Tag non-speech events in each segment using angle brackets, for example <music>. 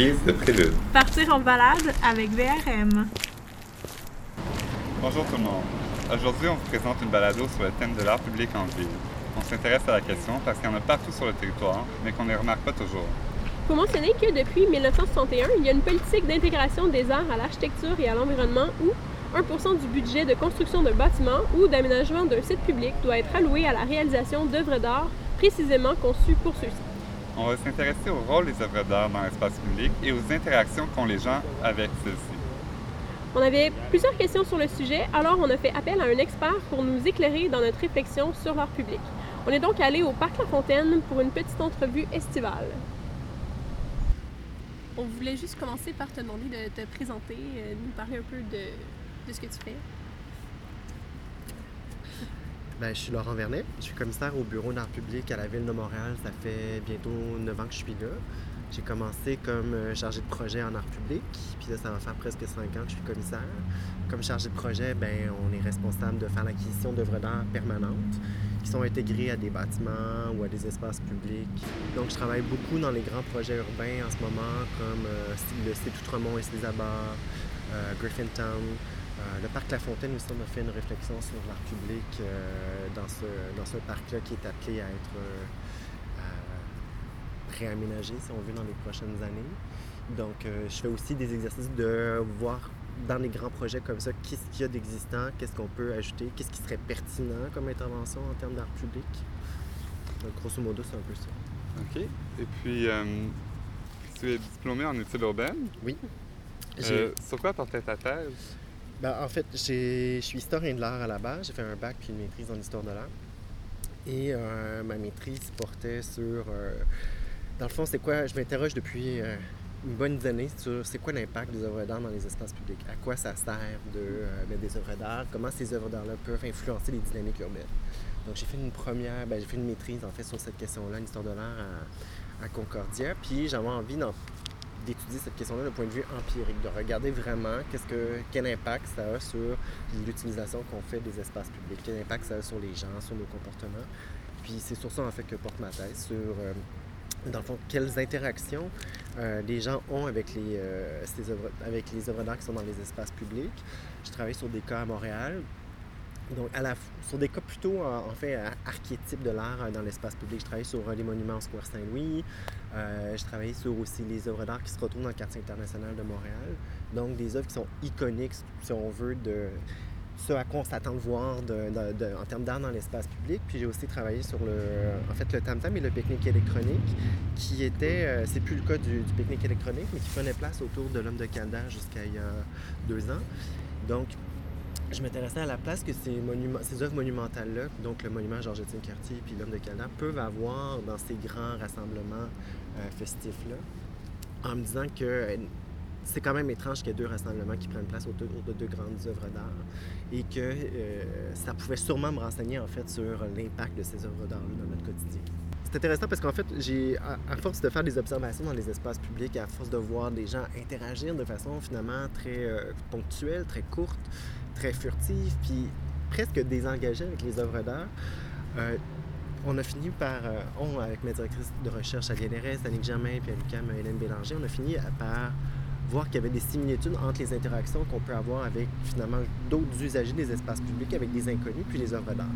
guise de prélude. Partir en balade avec VRM. Bonjour tout le monde. Aujourd'hui, on vous présente une balado sur le thème de l'art public en ville. On s'intéresse à la question parce qu'il y en a partout sur le territoire, mais qu'on ne les remarque pas toujours. Il faut mentionner que depuis 1961, il y a une politique d'intégration des arts à l'architecture et à l'environnement où 1% du budget de construction d'un bâtiment ou d'aménagement d'un site public doit être alloué à la réalisation d'œuvres d'art précisément conçues pour ceux-ci. On va s'intéresser au rôle des œuvres d'art dans l'espace public et aux interactions qu'ont les gens avec celles-ci. On avait plusieurs questions sur le sujet, alors on a fait appel à un expert pour nous éclairer dans notre réflexion sur l'art public. On est donc allé au Parc La Fontaine pour une petite entrevue estivale. On voulait juste commencer par te demander de te présenter, euh, nous parler un peu de, de ce que tu fais. Ben, je suis Laurent Vernet, je suis commissaire au bureau d'art public à la Ville de Montréal. Ça fait bientôt 9 ans que je suis là. J'ai commencé comme euh, chargé de projet en art public, puis là, ça va faire presque 5 ans que je suis commissaire. Comme chargé de projet, ben, on est responsable de faire l'acquisition d'œuvres d'art permanentes qui sont intégrées à des bâtiments ou à des espaces publics. Donc, je travaille beaucoup dans les grands projets urbains en ce moment, comme euh, le site Outremont et ses abords, euh, Griffintown, le parc La Fontaine aussi, on a fait une réflexion sur l'art public euh, dans ce, dans ce parc-là qui est appelé à être euh, réaménagé, si on veut, dans les prochaines années. Donc, je fais aussi des exercices de voir dans les grands projets comme ça, qu'est-ce qu'il y a d'existant, qu'est-ce qu'on peut ajouter, qu'est-ce qui serait pertinent comme intervention en termes d'art public. Donc, grosso modo, c'est un peu ça. OK. Et puis, tu es diplômé en études urbaines? Oui. sur quoi portait ta thèse? Ben, en fait, je suis historien de l'art à la base. J'ai fait un bac puis une maîtrise en histoire de l'art. Et euh, ma maîtrise portait sur. Euh, dans le fond, c'est quoi Je m'interroge depuis euh, une bonne année sur c'est quoi l'impact des œuvres d'art dans les espaces publics? À quoi ça sert de mettre des œuvres d'art? Comment ces œuvres d'art-là peuvent influencer les dynamiques urbaines? Donc, j'ai fait une première. Ben, j'ai fait une maîtrise en fait sur cette question-là, en histoire de l'art à, à Concordia. Puis j'avais envie d'en cette question-là d'un point de vue empirique, de regarder vraiment qu'est-ce que, quel impact ça a sur l'utilisation qu'on fait des espaces publics, quel impact ça a sur les gens, sur nos comportements. Puis c'est sur ça en fait que porte ma thèse, sur euh, dans le fond, quelles interactions euh, les gens ont avec les, euh, œuvres, avec les œuvres d'art qui sont dans les espaces publics. Je travaille sur des cas à Montréal, donc, à la, sur des cas plutôt, en, fait, archétypes de l'art dans l'espace public. Je travaille sur les monuments au Square Saint-Louis. Euh, je travaille sur aussi les œuvres d'art qui se retrouvent dans le quartier international de Montréal. Donc, des œuvres qui sont iconiques, si on veut, de ce à quoi on s'attend de voir en termes d'art dans l'espace public. Puis j'ai aussi travaillé sur le, en fait, le tam-tam et le pique-nique électronique, qui était, euh, c'est plus le cas du, du pique-nique électronique, mais qui prenait place autour de l'homme de Calder jusqu'à il y a deux ans. Donc, je m'intéressais à la place que ces, œuvres monumentales-là, donc le monument Georges-Étienne Cartier et l'Homme de Calder, peuvent avoir dans ces grands rassemblements euh, festifs-là, en me disant que euh, c'est quand même étrange qu'il y ait deux rassemblements qui prennent place autour de deux grandes œuvres d'art et que euh, ça pouvait sûrement me renseigner en fait sur l'impact de ces œuvres d'art dans notre quotidien. C'est intéressant parce qu'en fait, j'ai, à, force de faire des observations dans les espaces publics, à force de voir des gens interagir de façon finalement très ponctuelle, très courte, très furtive, puis presque désengagée avec les œuvres d'art. Euh, on a fini par, euh, on, avec ma directrice de recherche à l'INRS, Annick Germain, puis à l'UQAM, Hélène Bélanger, on a fini par voir qu'il y avait des similitudes entre les interactions qu'on peut avoir avec finalement d'autres usagers des espaces publics, avec des inconnus, puis les œuvres d'art.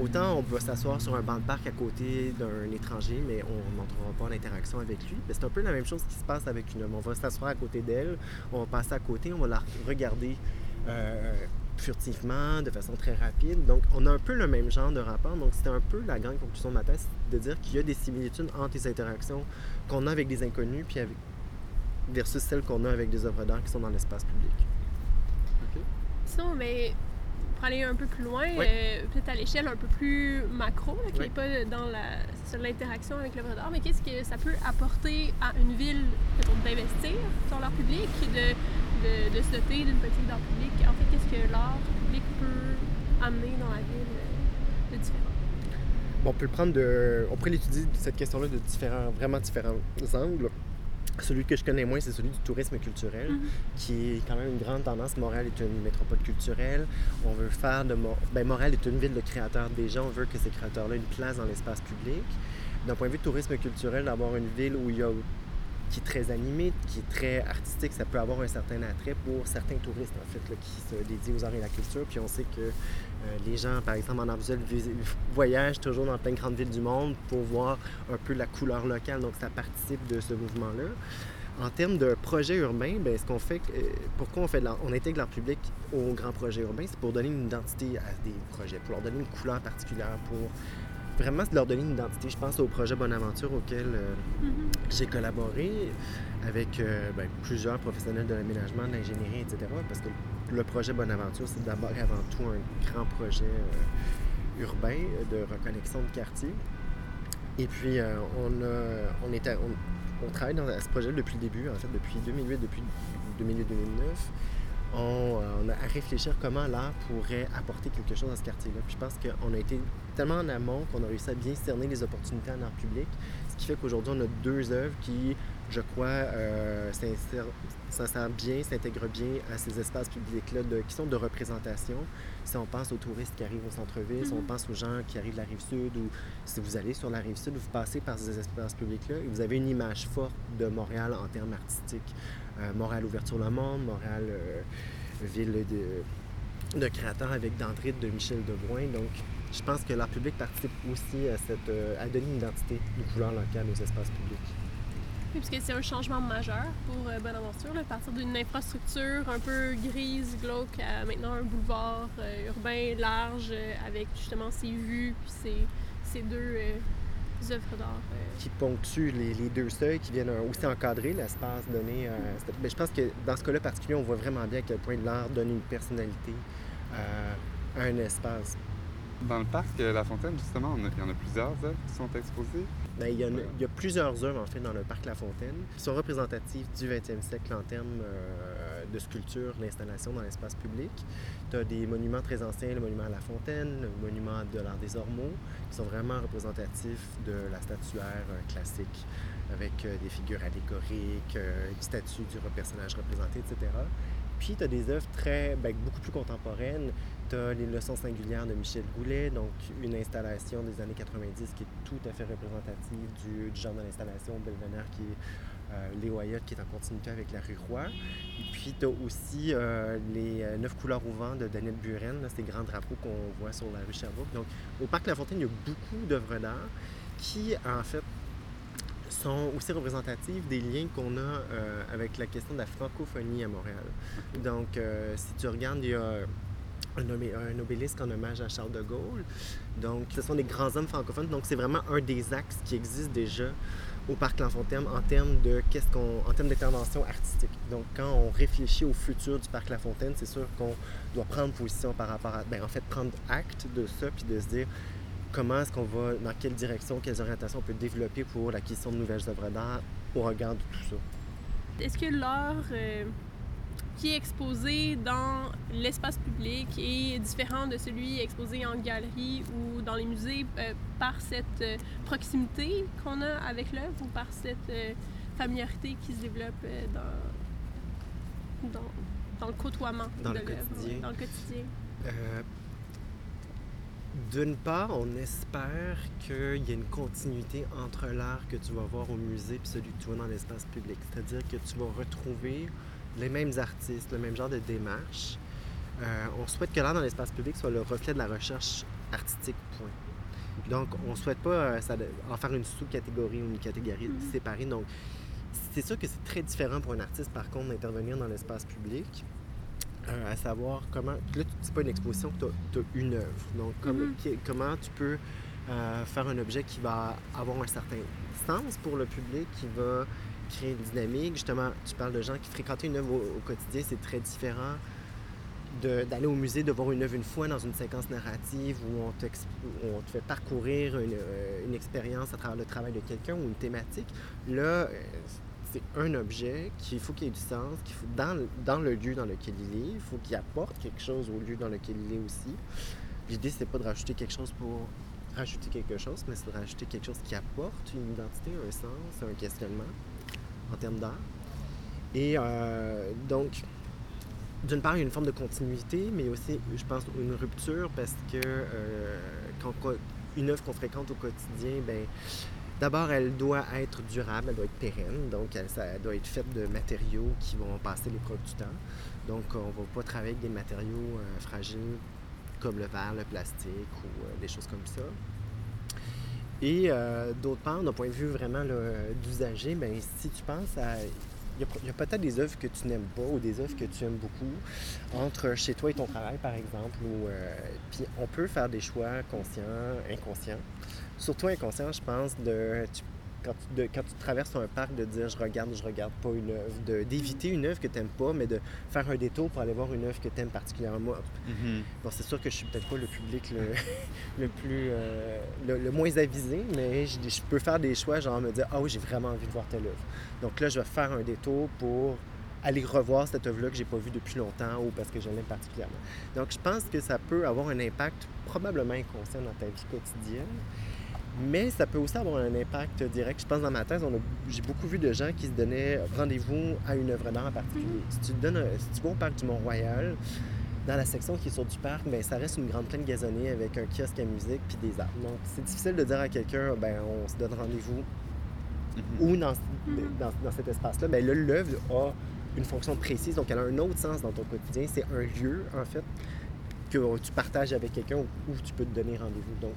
Autant on peut s'asseoir sur un banc de parc à côté d'un étranger, mais on n'entrera pas en interaction avec lui. C'est un peu la même chose qui se passe avec une homme. On va s'asseoir à côté d'elle, on va passer à côté, on va la regarder euh, furtivement, de façon très rapide. Donc, on a un peu le même genre de rapport. Donc, c'était un peu la grande conclusion de ma thèse, de dire qu'il y a des similitudes entre les interactions qu'on a avec des inconnus puis avec, versus celles qu'on a avec des œuvres d'art qui sont dans l'espace public. OK. Sinon, mais pour aller un peu plus loin, euh, peut-être à l'échelle un peu plus macro, qui n'est pas dans la, l'interaction avec l'œuvre d'art, mais qu'est-ce que ça peut apporter à une ville d'investir sur l'art public, de de, de se doter d'une politique d'art public. En fait, qu'est-ce que l'art public peut amener dans la ville euh, de différent? Bon, on peut le prendre de. On pourrait l'étudier cette question-là de différents, vraiment différents angles. Celui que je connais moins, c'est celui du tourisme culturel, mm-hmm. qui est quand même une grande tendance. Montréal est une métropole culturelle. On veut faire de ben, Montréal est une ville de créateurs déjà. On veut que ces créateurs-là aient une place dans l'espace public. D'un point de vue de tourisme culturel, d'avoir une ville où il y a qui est très animé, qui est très artistique, ça peut avoir un certain attrait pour certains touristes, en fait, qui se dédient aux arts et à la culture. Puis on sait que euh, les gens, par exemple, en art voyagent toujours dans plein de grandes villes du monde pour voir un peu la couleur locale. Donc, ça participe de ce mouvement-là. En termes de projet urbain, ben, ce qu'on fait, euh, pourquoi on fait on intègre l'art public au grand projet urbain, c'est pour donner une identité à des projets, pour leur donner une couleur particulière, pour vraiment leur donner une identité. Je pense au projet Bonaventure auquel euh, mm-hmm. j'ai collaboré avec euh, ben, plusieurs professionnels de l'aménagement, de l'ingénierie, etc. Parce que le projet Bonaventure, c'est d'abord et avant tout un grand projet euh, urbain de reconnexion de quartier. Et puis, on, a, on, était, on, travaille dans ce projet depuis le début, en fait, depuis 2008, depuis 2008-2009 on, a à réfléchir comment l'art pourrait apporter quelque chose à ce quartier-là. Je pense qu'on a été tellement en amont qu'on a réussi à bien cerner les opportunités en art public, qui fait qu'aujourd'hui, on a deux œuvres qui, je crois, euh, bien, s'intègrent bien à ces espaces publics-là qui sont de représentation. Si on pense aux touristes qui arrivent au centre-ville, si on mm-hmm. pense aux gens qui arrivent de la rive sud, ou si vous allez sur la rive sud, vous passez par ces espaces publics-là et vous avez une image forte de Montréal en termes artistiques. Euh, Montréal Ouverture le Monde, Montréal euh, Ville de, de créateurs avec Dendrite de Michel Debrun. Donc, je pense que l'art public participe aussi à, cette, euh, à donner une identité, une couleur locale aux espaces publics. Oui, parce que c'est un changement majeur pour Bonaventure, là, à partir d'une infrastructure un peu grise, glauque, à maintenant un boulevard urbain large avec justement ses vues puis ses, ces deux œuvres d'art. Qui ponctuent les, deux seuils, qui viennent aussi encadrer l'espace donné. Euh, je pense que dans ce cas-là particulier, on voit vraiment bien à quel point l'art donne une personnalité euh, à un espace. Dans le parc La Fontaine, justement, il y en a plusieurs œuvres qui sont exposées. Bien, il, y a, plusieurs œuvres, en fait, dans le parc La Fontaine qui sont représentatives du 20e siècle en termes euh, de sculpture, d'installation dans l'espace public. Tu as des monuments très anciens, le monument à La Fontaine, le monument de l'art des Ormeaux, qui sont vraiment représentatifs de la statuaire euh, classique, avec euh, des figures allégoriques, une statue du personnage représenté, etc. Puis tu as des œuvres très, ben, beaucoup plus contemporaines. Tu as les leçons singulières de Michel Goulet, donc une installation des années 90 qui est tout à fait représentative du, genre de l'installation Belvénère qui est euh, Léo qui est en continuité avec la rue Roy. Et puis tu as aussi euh, les euh, Neuf couleurs au vent de Daniel Buren, ces grands drapeaux qu'on voit sur la rue Sherbrooke. Donc au Parc La Fontaine, il y a beaucoup d'œuvres d'art qui, en fait, sont aussi représentatives des liens qu'on a euh, avec la question de la francophonie à Montréal. Donc, euh, si tu regardes, il y a un, obélisque en hommage à Charles de Gaulle. Donc, ce sont des grands hommes francophones. Donc, c'est vraiment un des axes qui existe déjà au Parc Lafontaine en termes de qu'est-ce qu'on en termes d'intervention artistique. Donc quand on réfléchit au futur du Parc La Fontaine, c'est sûr qu'on doit prendre position par rapport à ben, en fait prendre acte de ça puis de se dire comment est-ce qu'on va, dans quelle direction, quelles orientations on peut développer pour l'acquisition de nouvelles œuvres d'art au regard de tout ça? Est-ce que l'art euh, qui est exposé dans l'espace public est différent de celui exposé en galerie ou dans les musées euh, par cette euh, proximité qu'on a avec l'œuvre ou par cette familiarité qui se développe dans, dans, dans, le côtoiement dans de l'œuvre, dans le quotidien? D'une part, on espère qu'il y a une continuité entre l'art que tu vas voir au musée et celui que tu vois dans l'espace public. C'est-à-dire que tu vas retrouver les mêmes artistes, le même genre de démarche. Euh, on souhaite que l'art dans l'espace public soit le reflet de la recherche artistique, point. Donc, on ne souhaite pas euh, en faire une sous-catégorie ou une catégorie mm-hmm. séparée. Donc, c'est sûr que c'est très différent pour un artiste, par contre, d'intervenir dans l'espace public. Euh, à savoir comment. Là, c'est pas une exposition, tu as, une œuvre. Donc, mm-hmm. comment tu peux euh, faire un objet qui va avoir un certain sens pour le public, qui va créer une dynamique. Justement, tu parles de gens qui fréquentent une œuvre au, quotidien, c'est très différent d'aller au musée, de voir une œuvre une fois dans une séquence narrative où on te, on te fait parcourir une, euh, une, expérience à travers le travail de quelqu'un ou une thématique. Là, c'est un objet qu'il faut qu'il ait du sens, qu'il faut dans, dans, le lieu dans lequel il est, il faut qu'il apporte quelque chose au lieu dans lequel il est aussi. L'idée, c'est pas de rajouter quelque chose pour rajouter quelque chose, mais c'est de rajouter quelque chose qui apporte une identité, un sens, un questionnement en termes d'art. Et euh, donc, d'une part, il y a une forme de continuité, mais aussi, je pense, une rupture parce que euh, quand une œuvre qu'on fréquente au quotidien, ben D'abord, elle doit être durable, elle doit être pérenne, donc elle, doit être faite de matériaux qui vont passer les preuves du temps. Donc, on ne va pas travailler avec des matériaux euh, fragiles comme le verre, le plastique ou euh, des choses comme ça. Et euh, d'autre part, d'un point de vue vraiment d'usager, ben, si tu penses à il y a, peut-être des œuvres que tu n'aimes pas ou des œuvres que tu aimes beaucoup entre chez toi et ton travail, par exemple. puis on peut faire des choix conscients, inconscients surtout inconscient, je pense, de, quand, tu, quand, tu, traverses un parc, de dire je regarde ou je regarde pas une œuvre, d'éviter une œuvre que tu n'aimes pas, mais de faire un détour pour aller voir une œuvre que tu aimes particulièrement. Mm-hmm. Bon, c'est sûr que je suis peut-être pas le public le, <laughs> plus euh, le, moins avisé, mais je, je, peux faire des choix, genre me dire Ah oui, j'ai vraiment envie de voir telle œuvre. Donc là, je vais faire un détour pour aller revoir cette œuvre-là que j'ai pas vue depuis longtemps ou parce que je l'aime particulièrement. Donc je pense que ça peut avoir un impact probablement inconscient dans ta vie quotidienne. Mais ça peut aussi avoir un impact direct. Je pense dans ma thèse, j'ai beaucoup vu de gens qui se donnaient rendez-vous à une œuvre d'art en particulier. Mm-hmm. Si tu, donnes si tu vas au parc du Mont-Royal, dans la section qui est sur du parc, bien, ça reste une grande plaine gazonnée avec un kiosque à musique puis des arbres. Donc, c'est difficile de dire à quelqu'un, ben, on se donne rendez-vous mm-hmm. ou dans, mm-hmm. dans, dans, cet espace-là. Bien, là, l'œuvre a une fonction précise, donc elle a un autre sens dans ton quotidien. C'est un lieu, en fait, que tu partages avec quelqu'un où tu peux te donner rendez-vous. Donc,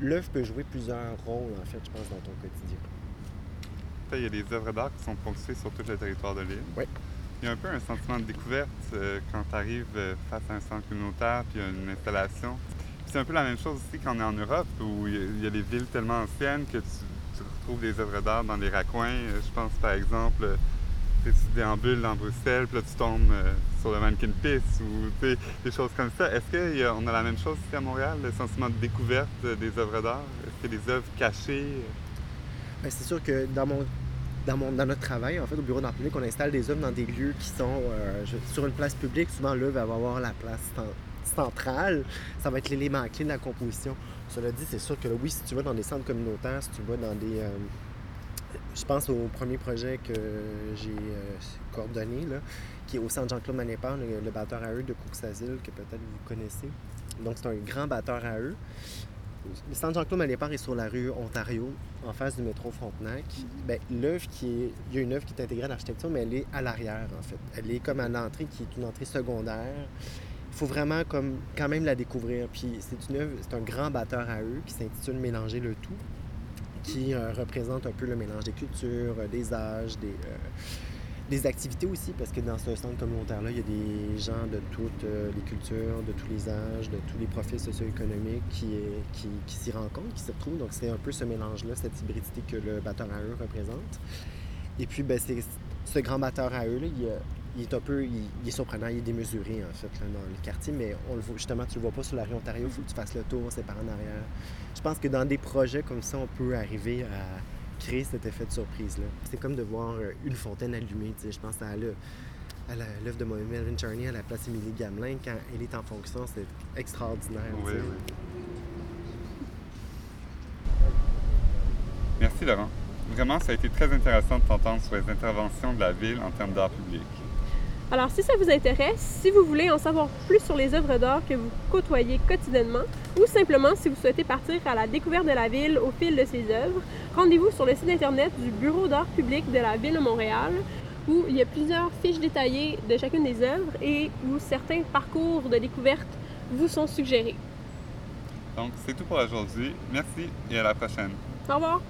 l'œuvre peut jouer plusieurs rôles, en fait, je pense, dans ton quotidien. Il y a des œuvres d'art qui sont ponctuées sur tout le territoire de l'île. Oui. Il y a un peu un sentiment de découverte euh, quand tu arrives euh, face à un centre communautaire puis une installation. C'est un peu la même chose aussi quand on est en Europe où il y a, des villes tellement anciennes que tu, retrouves des œuvres d'art dans des raccoins. Euh, je pense par exemple tu déambules dans Bruxelles, puis là tu tombes euh, sur le mannequin piste ou des choses comme ça. Est-ce qu'on a, la même chose ici à Montréal, le sentiment de découverte des œuvres d'art? Est-ce qu'il y a des œuvres cachées? Ben, c'est sûr que dans mon, dans, notre travail, en fait, au bureau d'art public, on installe des œuvres dans des lieux qui sont euh, sur une place publique. Souvent, l'œuvre va avoir la place centrale. Ça va être l'élément clé de la composition. Cela dit, c'est sûr que oui, si tu vas dans des centres communautaires, si tu vas dans des, euh, je pense au premier projet que j'ai euh, coordonné, qui est au centre Jean-Claude Manépar, le, batteur à eux de Course-Asile, que peut-être vous connaissez. Donc, c'est un grand batteur à eux. Le centre Jean-Claude Manépar est sur la rue Ontario, en face du métro Frontenac. Bien, l'œuvre qui est... Il y a une œuvre qui est intégrée à l'architecture, mais elle est à l'arrière, en fait. Elle est comme à l'entrée, qui est une entrée secondaire. Il faut vraiment comme quand même la découvrir. Puis c'est une œuvre, c'est un grand batteur à eux qui s'intitule Mélanger le tout qui euh, représente un peu le mélange des cultures, euh, des âges, des, euh, des activités aussi, parce que dans ce centre communautaire-là, il y a des gens de toutes les cultures, de tous les âges, de tous les profils socio-économiques qui, qui, s'y rencontrent, qui s'y retrouvent. Donc, c'est un peu ce mélange-là, cette hybridité que le batteur à eux représente. Et puis, ben, c'est ce grand batteur à eux, là, il, il est un peu, il, est surprenant, il est démesuré en fait dans le quartier, mais justement, tu le vois pas sur la rue Ontario, il faut que tu fasses le tour, c'est par en arrière. Je pense que dans des projets comme ça, on peut arriver à créer cet effet de surprise-là. C'est comme de voir euh, une fontaine allumée, je pense à l'œuvre de Melvin Charney à la place Émilie Gamelin, quand elle est en fonction, c'est extraordinaire. Oui, Merci Laurent. Vraiment, ça a été très intéressant de t'entendre sur les interventions de la ville en termes d'art public. Alors, si ça vous intéresse, si vous voulez en savoir plus sur les œuvres d'art que vous côtoyez quotidiennement, ou simplement si vous souhaitez partir à la découverte de la ville au fil de ses œuvres, rendez-vous sur le site internet du Bureau d'art public de la ville de Montréal, où il y a plusieurs fiches détaillées de chacune des œuvres et où certains parcours de découverte vous sont suggérés. Donc, c'est tout pour aujourd'hui. Merci et à la prochaine. Au revoir.